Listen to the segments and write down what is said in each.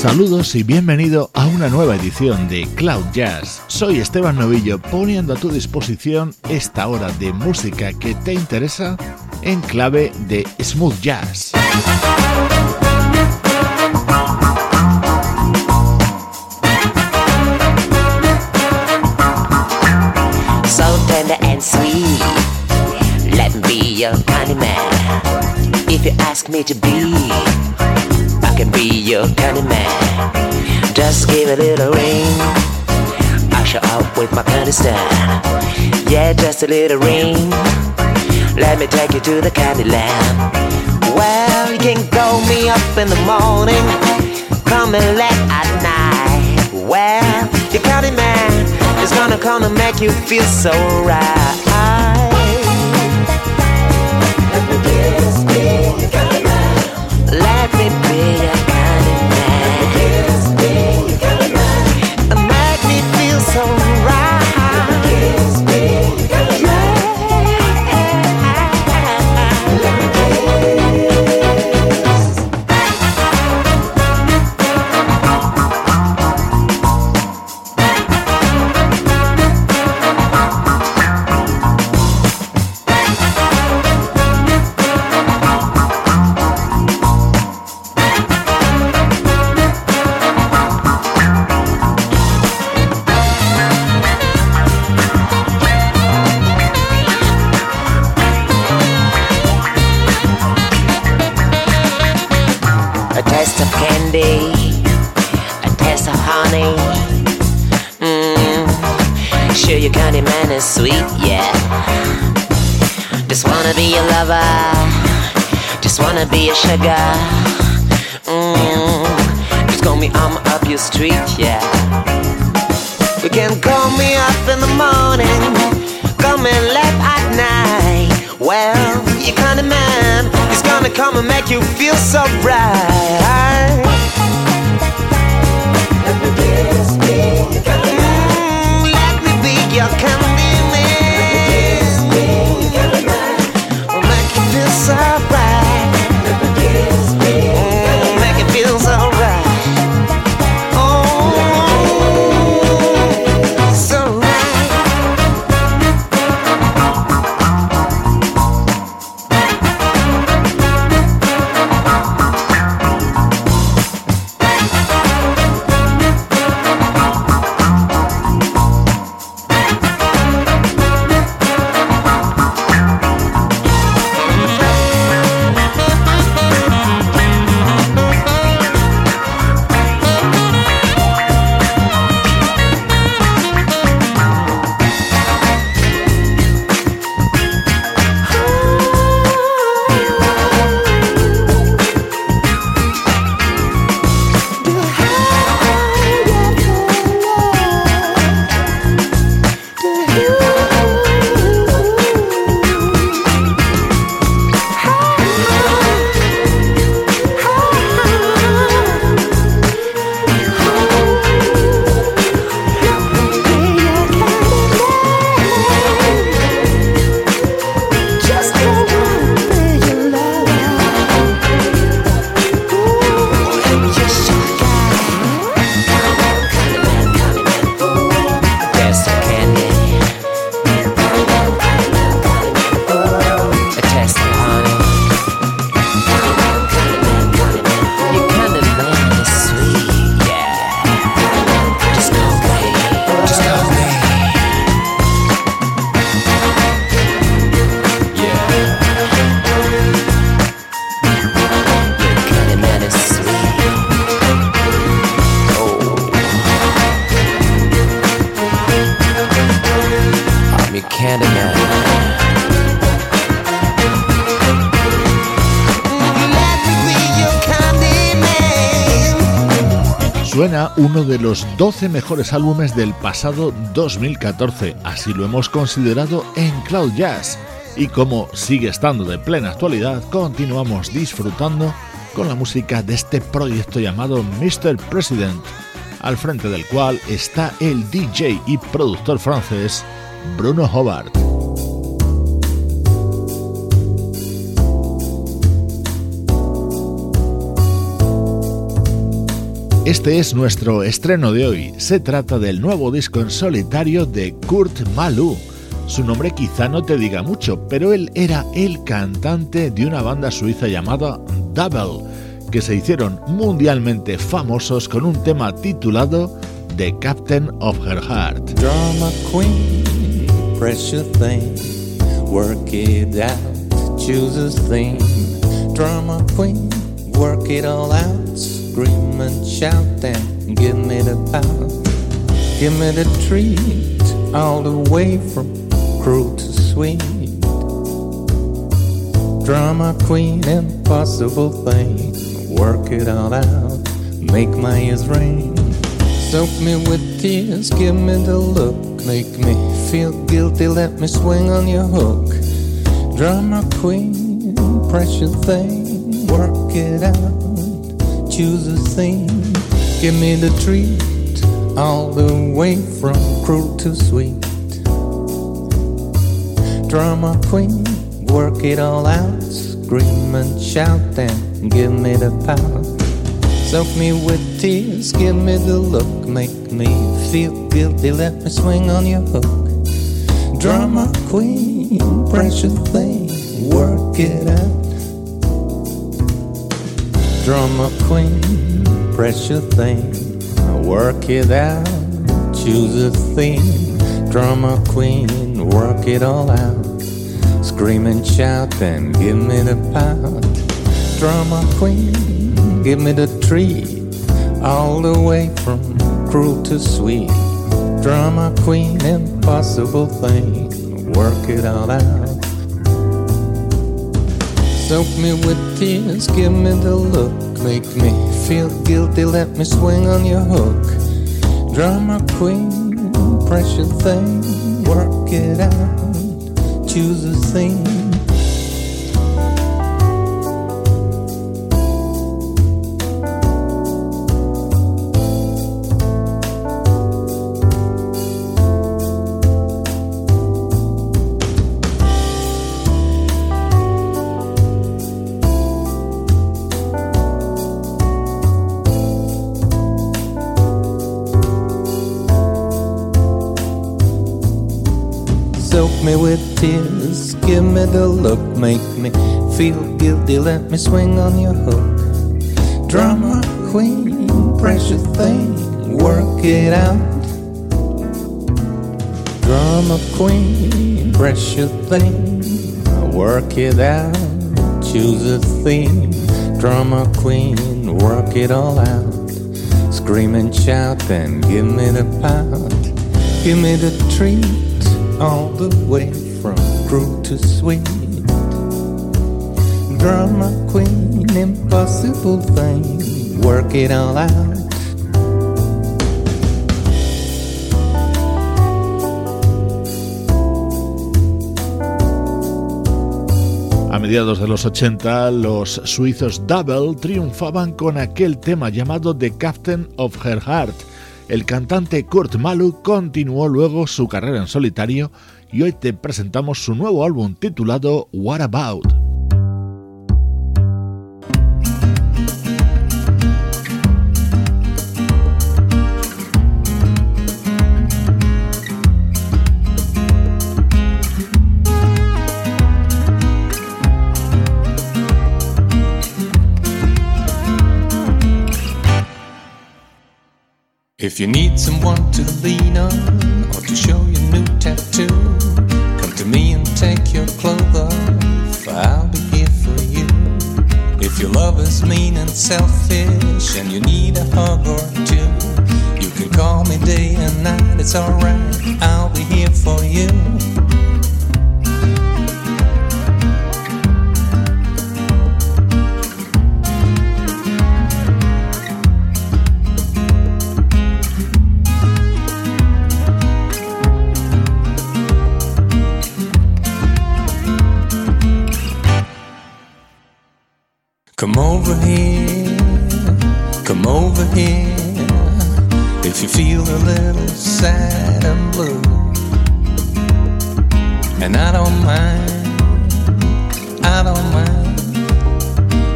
Saludos y bienvenido a una nueva edición de Cloud Jazz. Soy Esteban Novillo poniendo a tu disposición esta hora de música que te interesa en clave de smooth jazz. So tender and sweet, let me be your kind man. If you ask me to be, can be your kind man. Just give a little ring. I show up with my of style. Yeah, just a little ring. Let me take you to the candy land. Well, you can call me up in the morning, come and late at night. Well, your candy man is gonna come and make you feel so right. Let me estrellas. Be your sugar. Mmm, just call me, I'm up your street, yeah. You can call me up in the morning, come and left at night. Well, you kind of man is gonna come and make you feel so right. Uno de los 12 mejores álbumes del pasado 2014, así lo hemos considerado en Cloud Jazz. Y como sigue estando de plena actualidad, continuamos disfrutando con la música de este proyecto llamado Mr. President, al frente del cual está el DJ y productor francés Bruno Hobart. Este es nuestro estreno de hoy. Se trata del nuevo disco en solitario de Kurt Malou. Su nombre quizá no te diga mucho, pero él era el cantante de una banda suiza llamada Double, que se hicieron mundialmente famosos con un tema titulado The Captain of Her Heart. Drama queen, precious thing, work it out, choose a theme. Drama queen, work it all out. Scream and shout and give me the power. Give me the treat all the way from cruel to sweet. Drama queen, impossible thing. Work it all out, make my ears ring. Soak me with tears, give me the look. Make me feel guilty, let me swing on your hook. Drama queen, precious thing, work it out choose a thing. Give me the treat, all the way from cruel to sweet. Drama queen, work it all out. Scream and shout and give me the power. Soak me with tears, give me the look. Make me feel guilty, let me swing on your hook. Drama queen, precious thing, work it out drama queen, precious thing. Work it out, choose a theme. Drama queen, work it all out. Scream and shout and give me the pound. Drama queen, give me the treat. All the way from cruel to sweet. Drama queen, impossible thing. Work it all out. Soak me with tears, give me the look. Make me feel guilty, let me swing on your hook. Drama queen, precious thing, work it out. Choose a theme me with tears, give me the look, make me feel guilty, let me swing on your hook. Drama queen, precious thing, work it out. Drama queen, precious thing, work it out. Choose a theme, drama queen, work it all out. Scream and shout and give me the pound, give me the treat all the way from cruel to sweet. Drama queen, impossible thing, work it all out. A mediados de los 80, los suizos Double triunfaban con aquel tema llamado The Captain of Her Heart el cantante Kurt Malu continuó luego su carrera en solitario y hoy te presentamos su nuevo álbum titulado What About. If you need someone to lean on or to show your new tattoo, come to me and take your clothes off. I'll be here for you. If your love is mean and selfish and you need a hug or two, you can call me day and night. It's alright. I'll be here for you. Sad and blue. And I don't mind, I don't mind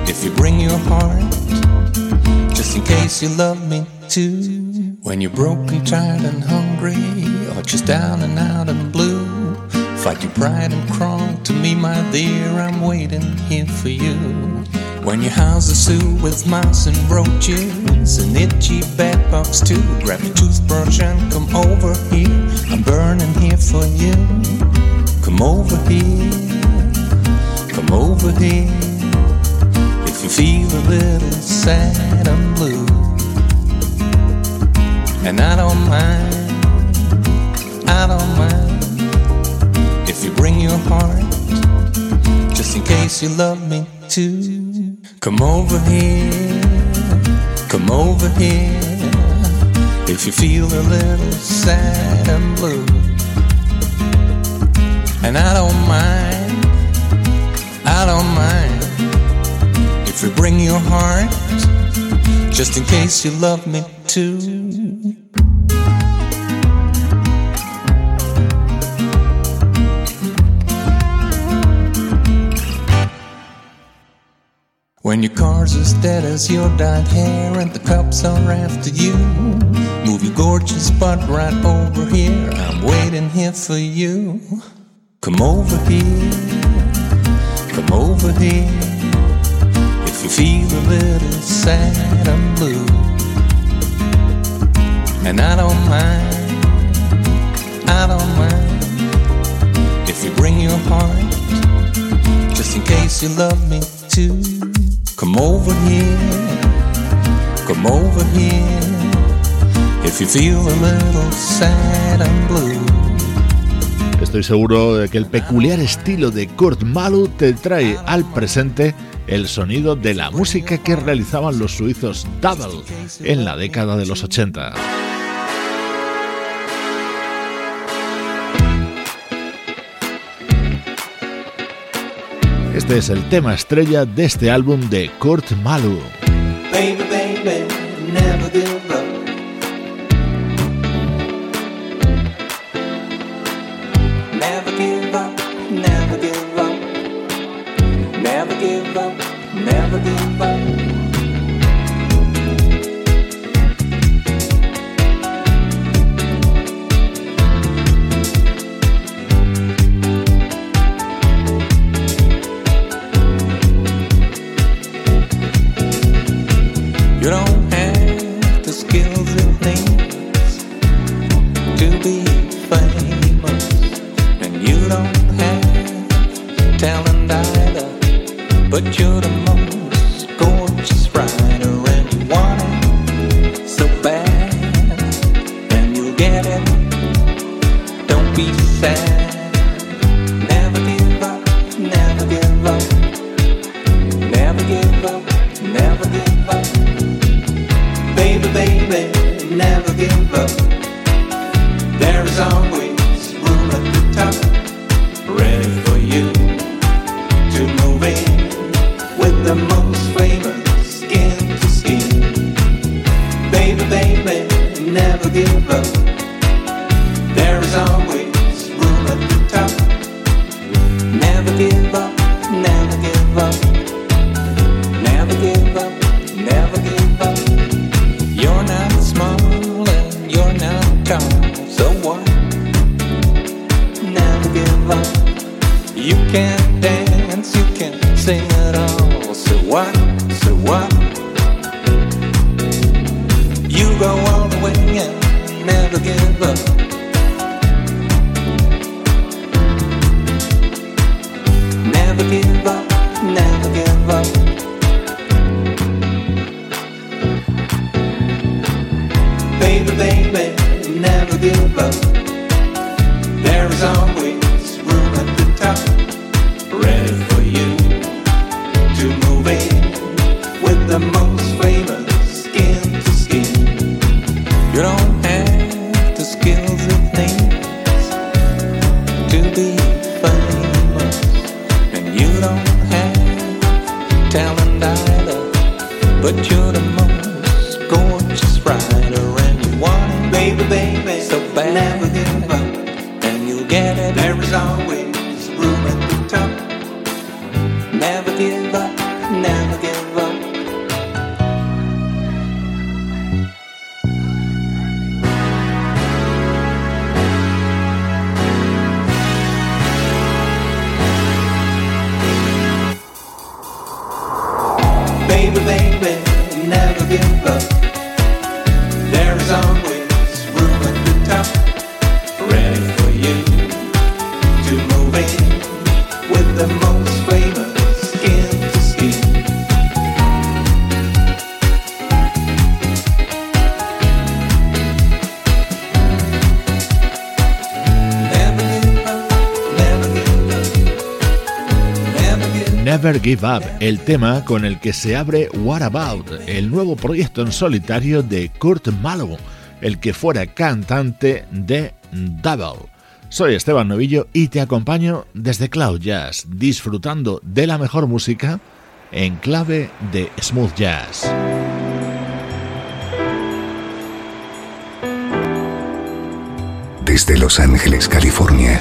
if you bring your heart, just in case you love me too. When you're broken, tired, and hungry, or just down and out and blue, fight your pride and crawl to me, my dear. I'm waiting here for you. When your house is filled with mice and roaches, an itchy bedbugs too, grab your toothbrush and come over here. I'm burning here for you. Come over here, come over here. If you feel a little sad and blue, and I don't mind, I don't mind if you bring your heart, just in case you love me too. Come over here, come over here. If you feel a little sad and blue, and I don't mind, I don't mind if you bring your heart, just in case you love me too. When your car's as dead as your dyed hair and the cops are after you, move your gorgeous butt right over here. I'm waiting here for you. Come over here, come over here. If you feel a little sad and blue, and I don't mind, I don't mind if you bring your heart, just in case you love me too. Come over here, come over here. If you feel a little sad and blue. Estoy seguro de que el peculiar estilo de Kurt Malu te trae al presente el sonido de la música que realizaban los suizos Double en la década de los 80. Este es el tema estrella de este álbum de Kurt Malu. You can dance, you can sing it all, so what? Give Up, el tema con el que se abre What About, el nuevo proyecto en solitario de Kurt Mallow, el que fuera cantante de Double. Soy Esteban Novillo y te acompaño desde Cloud Jazz, disfrutando de la mejor música en clave de smooth jazz. Desde Los Ángeles, California.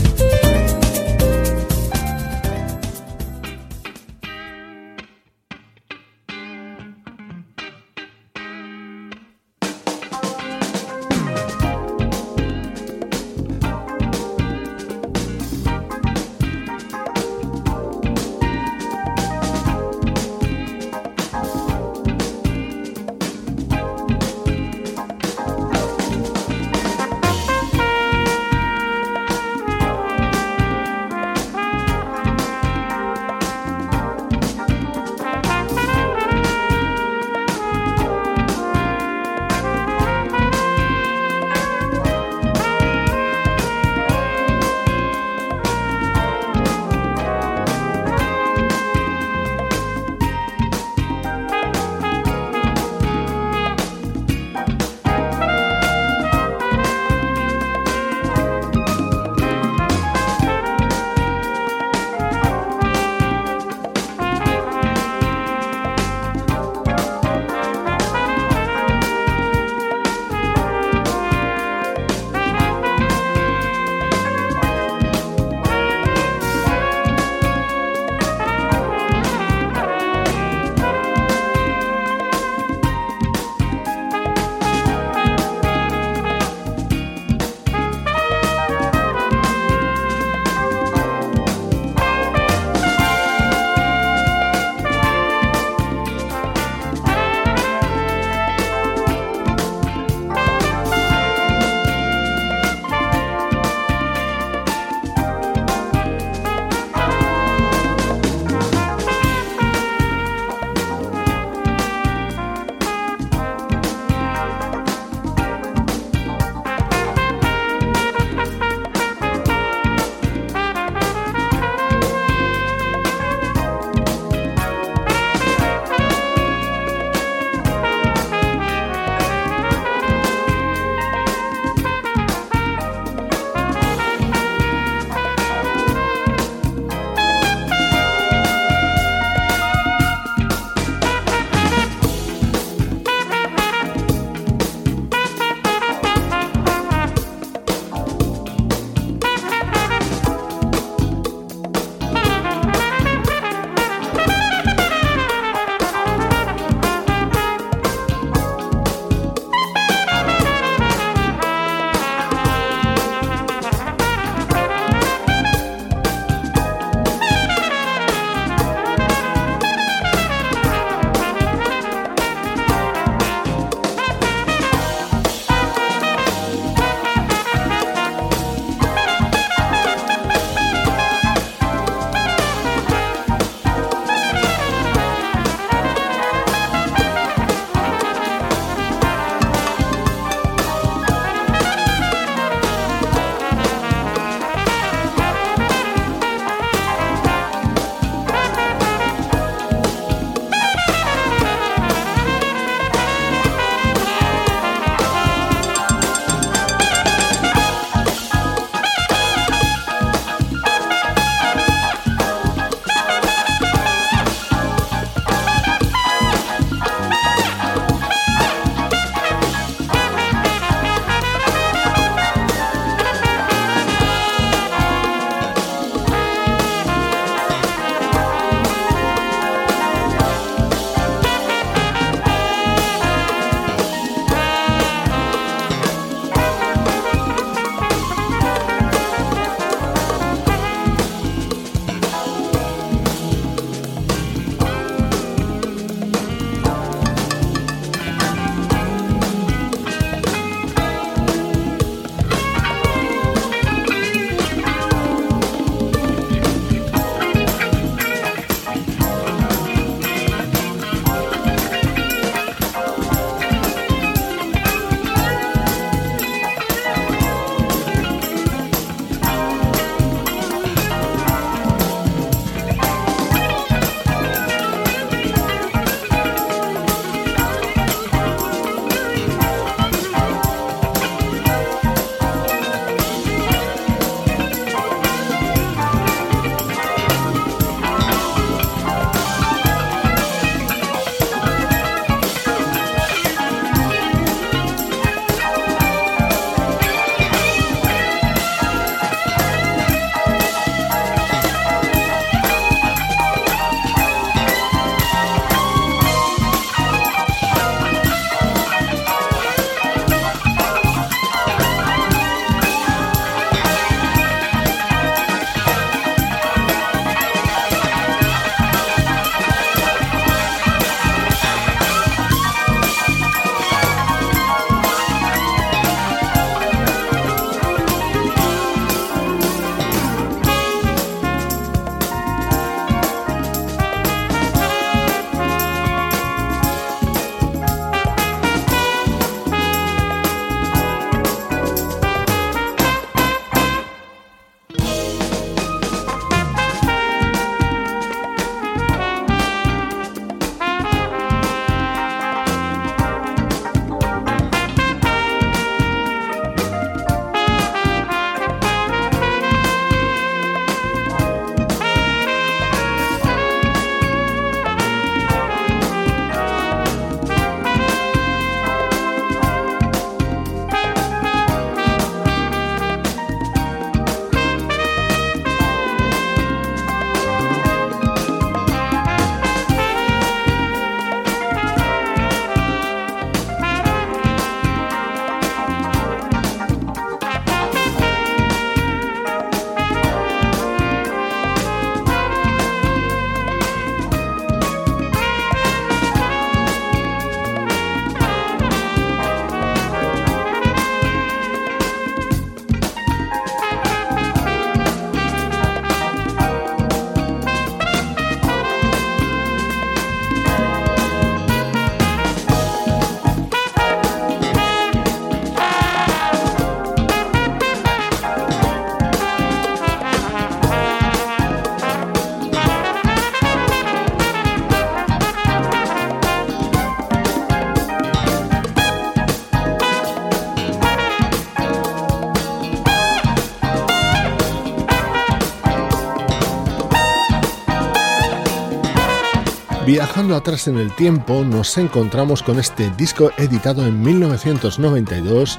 Viajando atrás en el tiempo, nos encontramos con este disco editado en 1992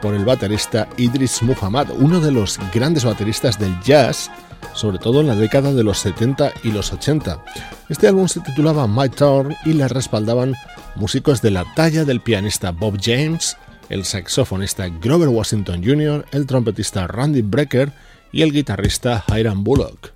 por el baterista Idris Muhammad, uno de los grandes bateristas del jazz, sobre todo en la década de los 70 y los 80. Este álbum se titulaba My Turn y le respaldaban músicos de la talla del pianista Bob James, el saxofonista Grover Washington Jr., el trompetista Randy Brecker y el guitarrista Hiram Bullock.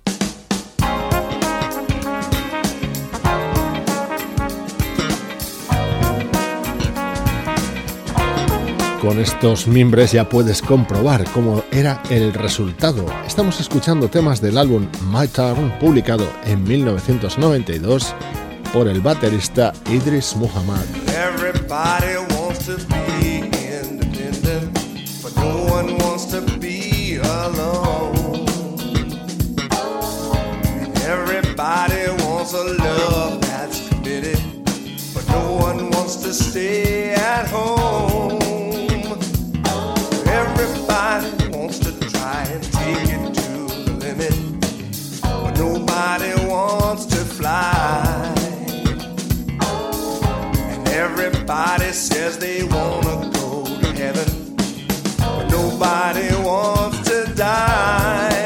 Con estos mimbres ya puedes comprobar cómo era el resultado. Estamos escuchando temas del álbum My Turn, publicado en 1992 por el baterista Idris Muhammad. Everybody wants to be independent, but no one wants to be alone. Everybody wants a love that's committed, but no one wants to stay at home. Everybody wants to try and take it to the limit, but nobody wants to fly. And everybody says they wanna go to heaven, but nobody wants to die.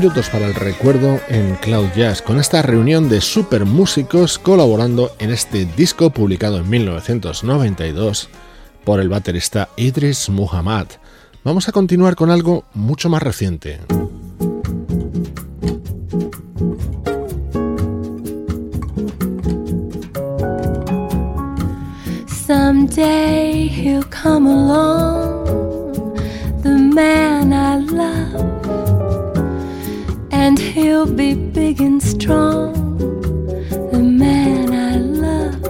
Minutos para el recuerdo en Cloud Jazz, con esta reunión de super músicos colaborando en este disco publicado en 1992 por el baterista Idris Muhammad. Vamos a continuar con algo mucho más reciente. Someday he'll come along, the man I love, and he'll be big and strong, the man I love.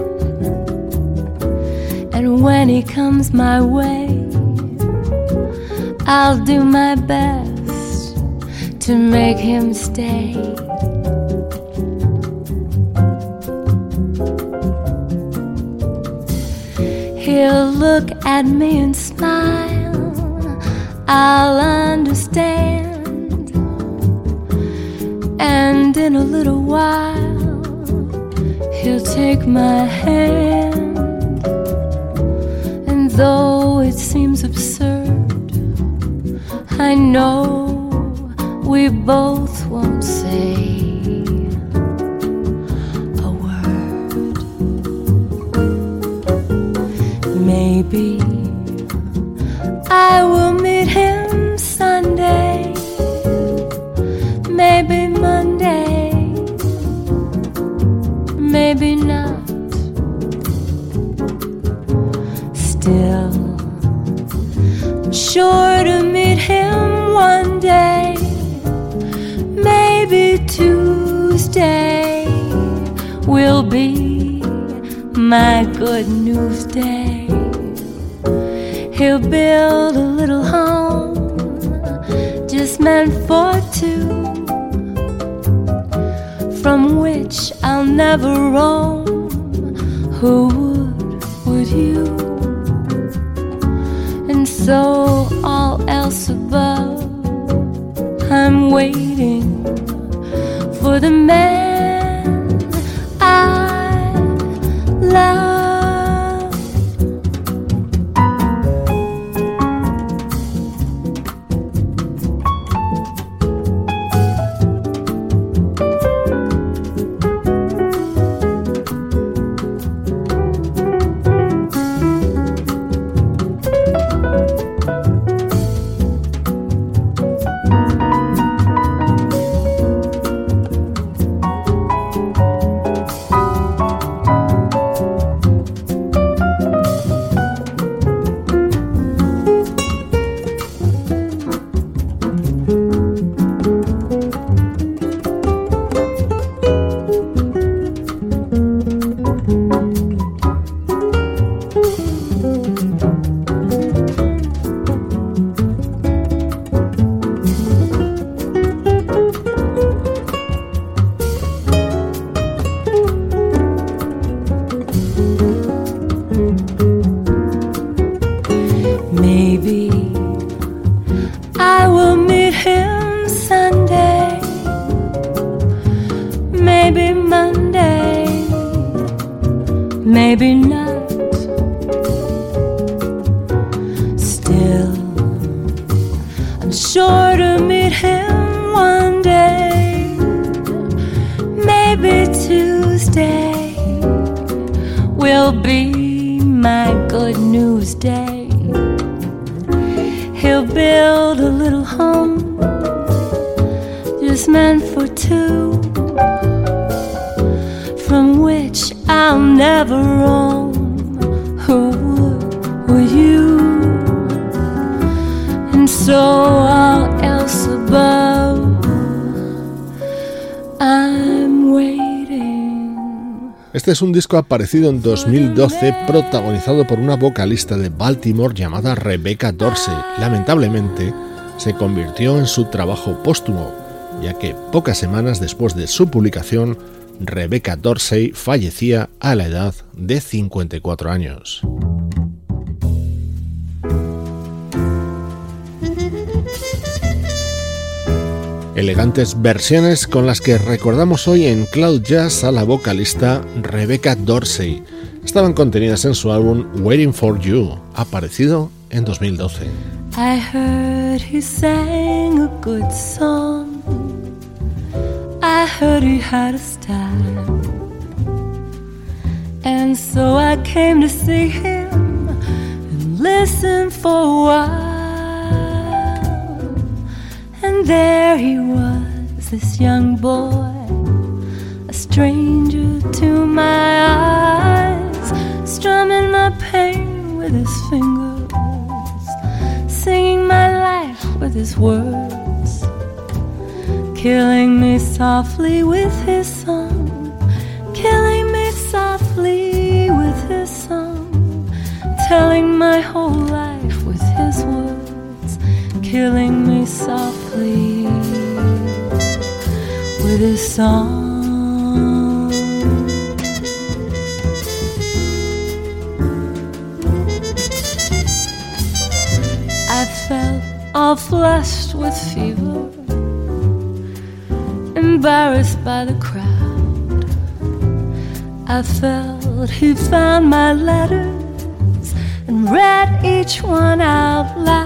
And when he comes my way, I'll do my best to make him stay. He'll look at me and smile. I'll understand. And in a little while, he'll take my hand. And though it seems absurd, I know we both won't say. A word. Maybe He'll build a little home just meant for two, from which I'll never roam. Who would, would you? And so, Tuesday will be my good news day. He'll build a little home just meant for two, from which I'll never roam. Este es un disco aparecido en 2012 protagonizado por una vocalista de Baltimore llamada Rebecca Dorsey. Lamentablemente, se convirtió en su trabajo póstumo, ya que pocas semanas después de su publicación, Rebecca Dorsey fallecía a la edad de 54 años. Elegantes versiones con las que recordamos hoy en Cloud Jazz a la vocalista Rebecca Dorsey. Estaban contenidas en su álbum Waiting for You, aparecido en 2012. I heard he sang a good song. heard he had a style. And so I came to see him and listen for a while. And there he was, this young boy, a stranger to my eyes, strumming my pain with his fingers, singing my life with his words, killing me softly with his song, killing me softly with his song, telling my whole life with his words, killing me softly with his song. I felt all flushed with fever, embarrassed by the crowd. I felt he found my letters and read each one out loud.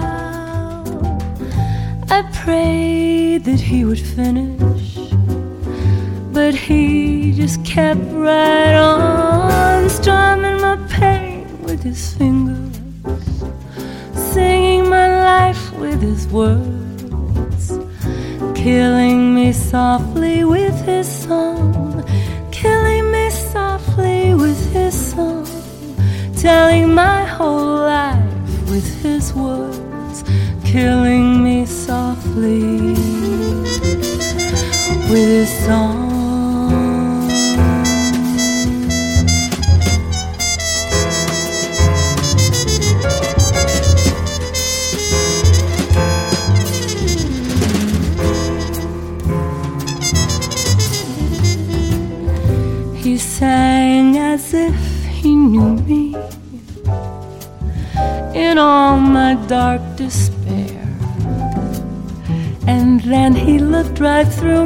Prayed that he would finish, but he just kept right on, strumming my pain with his fingers singing my life with his words, killing me softly with his song, killing me softly with his song, telling my whole life with his words, killing with song. He sang as if he knew me in all my dark despair. And then he looked right through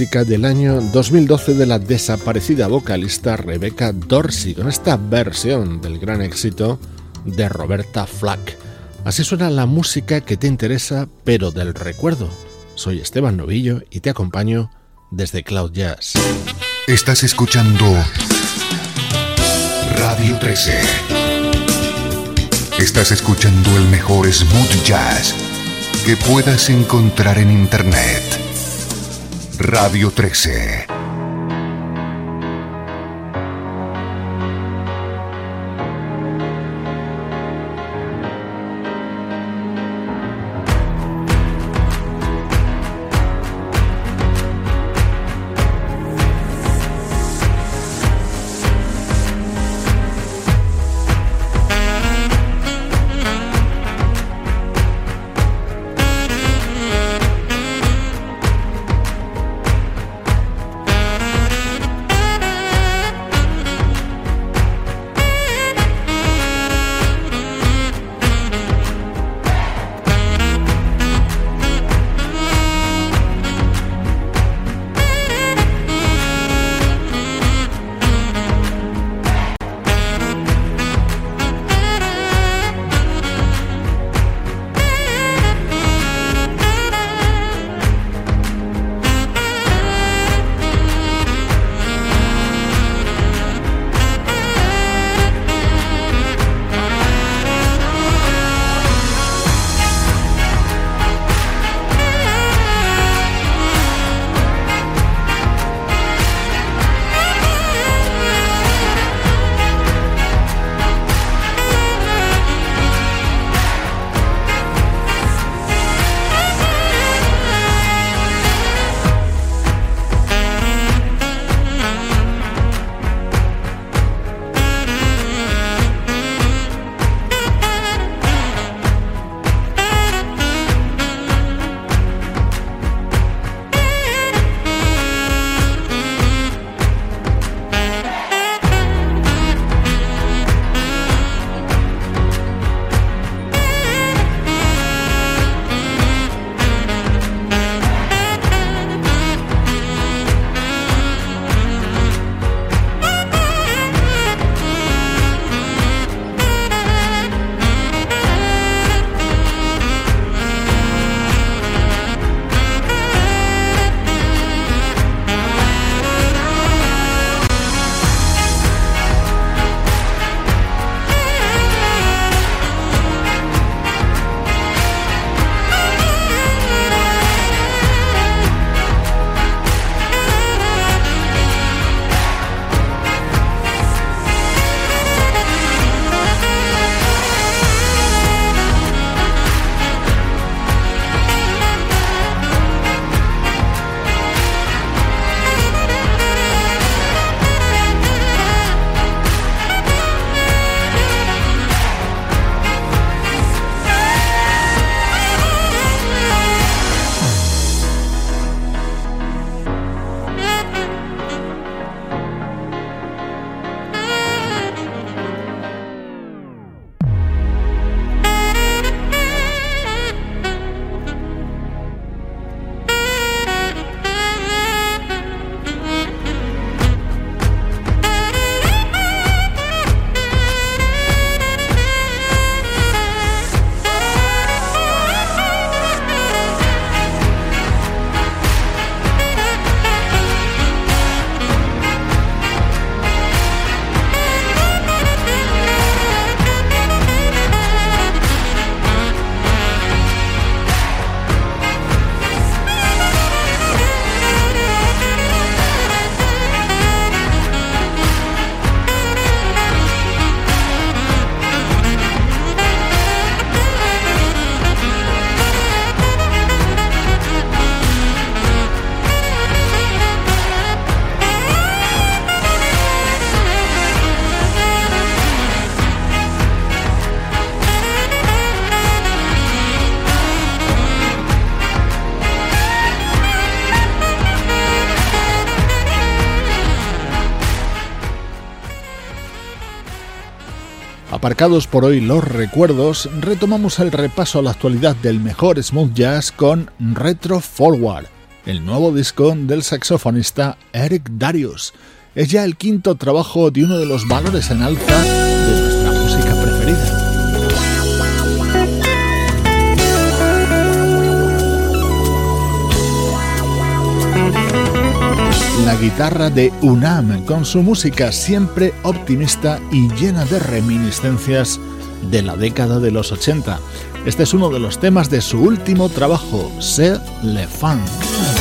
Del año 2012 de la desaparecida vocalista Rebecca Dorsey, con esta versión del gran éxito de Roberta Flack. Así suena la música que te interesa, pero del recuerdo. Soy Esteban Novillo y te acompaño desde Cloud Jazz. Estás escuchando Radio 13. Estás escuchando el mejor smooth jazz que puedas encontrar en Internet. Radio 13. Aparcados por hoy los recuerdos, retomamos el repaso a la actualidad del mejor smooth jazz con Retro Forward, el nuevo disco del saxofonista Eric Darius. Es ya el quinto trabajo de uno de los valores en alza la guitarra de Unam con su música siempre optimista y llena de reminiscencias de la década de los 80. Este es uno de los temas de su último trabajo, Se Le Funk.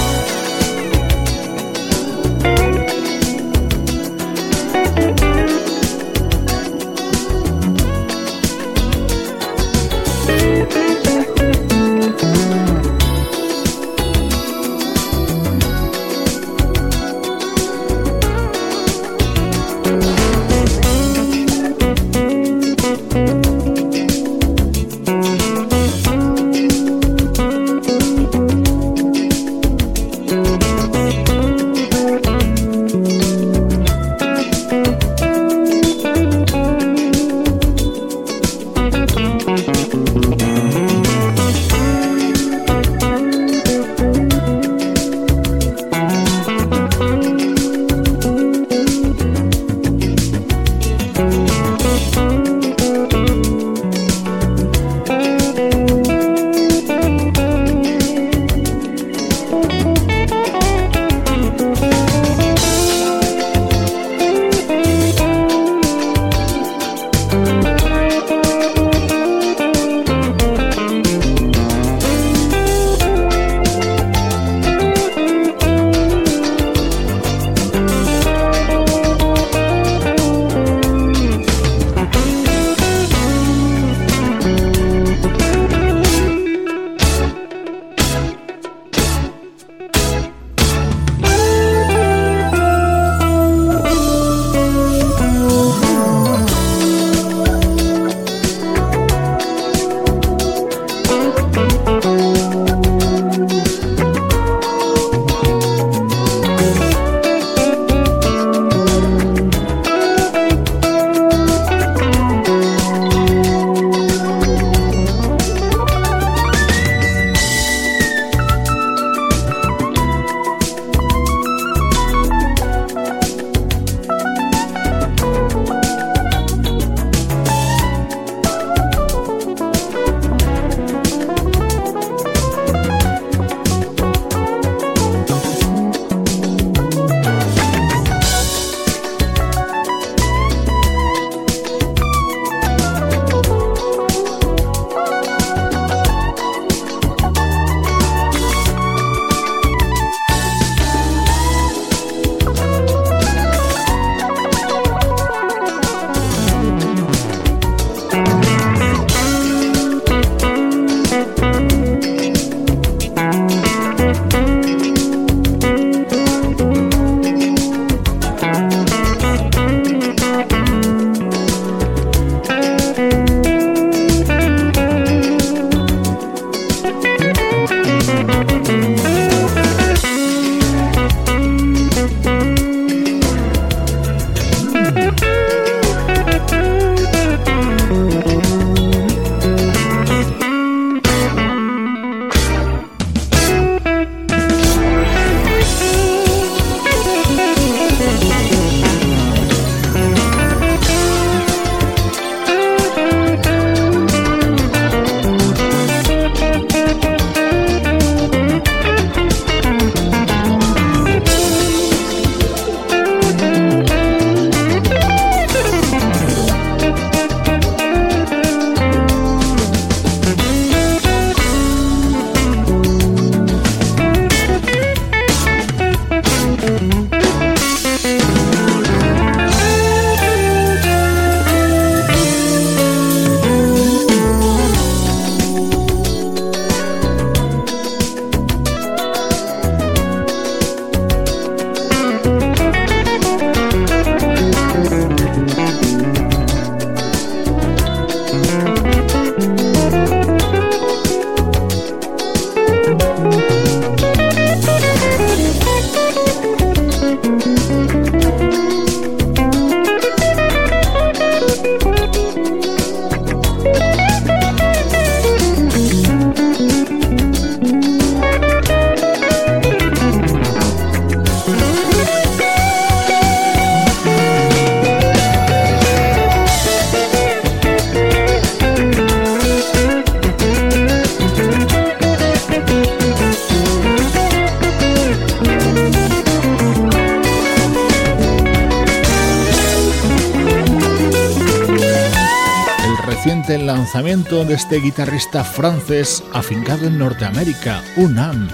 Lanzamiento de este guitarrista francés afincado en Norteamérica, Unam.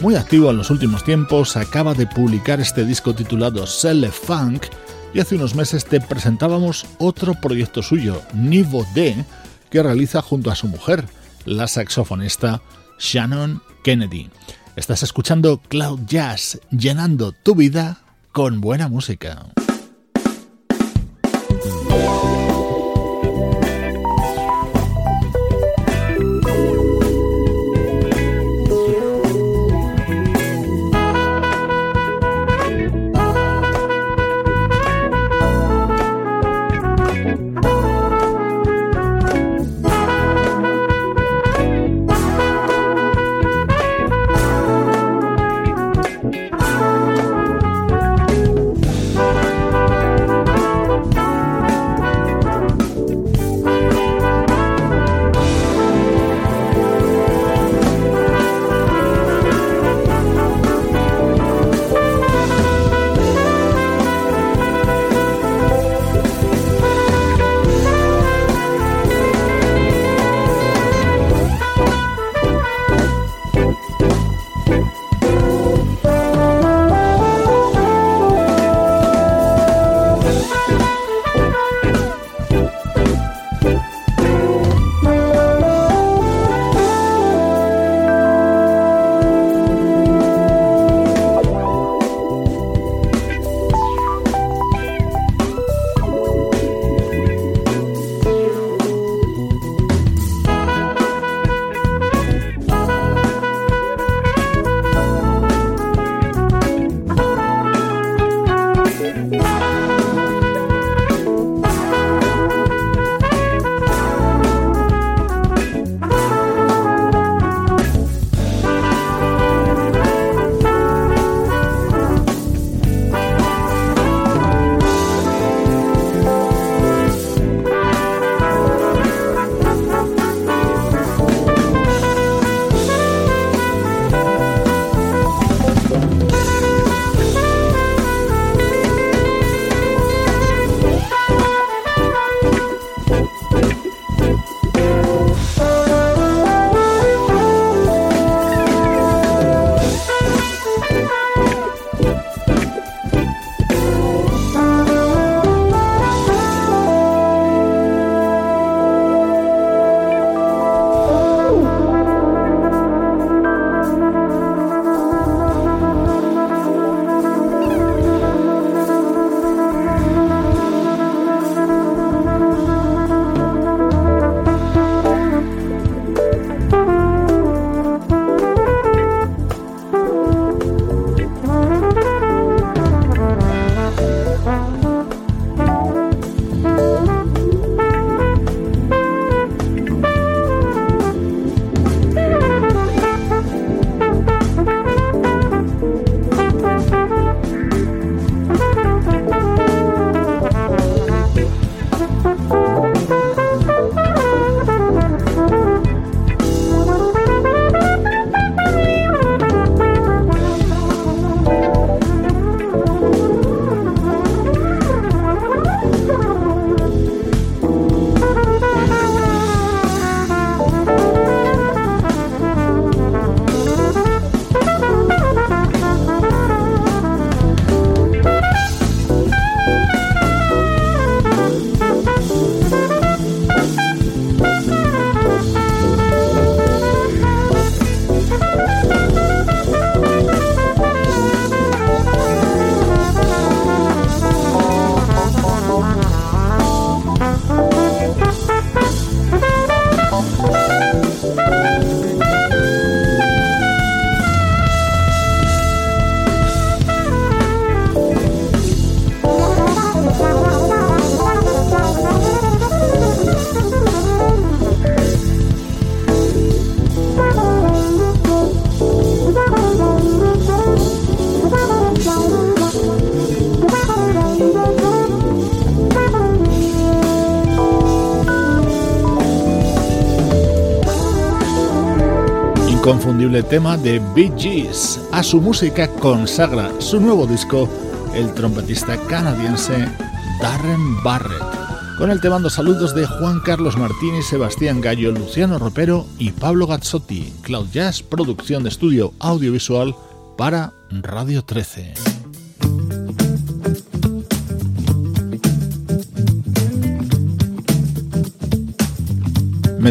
Muy activo en los últimos tiempos, acaba de publicar este disco titulado Celle Funk y hace unos meses te presentábamos otro proyecto suyo, Niveau D, que realiza junto a su mujer, la saxofonista Shannon Kennedy. Estás escuchando Cloud Jazz, llenando tu vida con buena música. Tema de Bee. A su música consagra su nuevo disco el trompetista canadiense Darren Barrett. Con el te mando saludos de Juan Carlos Martínez, Sebastián Gallo, Luciano Ropero y Pablo Gazzotti. Cloud Jazz, producción de estudio audiovisual para Radio 13.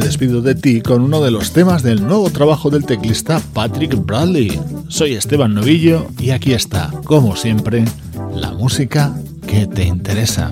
Despido de ti con uno de los temas del nuevo trabajo del teclista Patrick Bradley. Soy Esteban Novillo y aquí está, como siempre, la música que te interesa.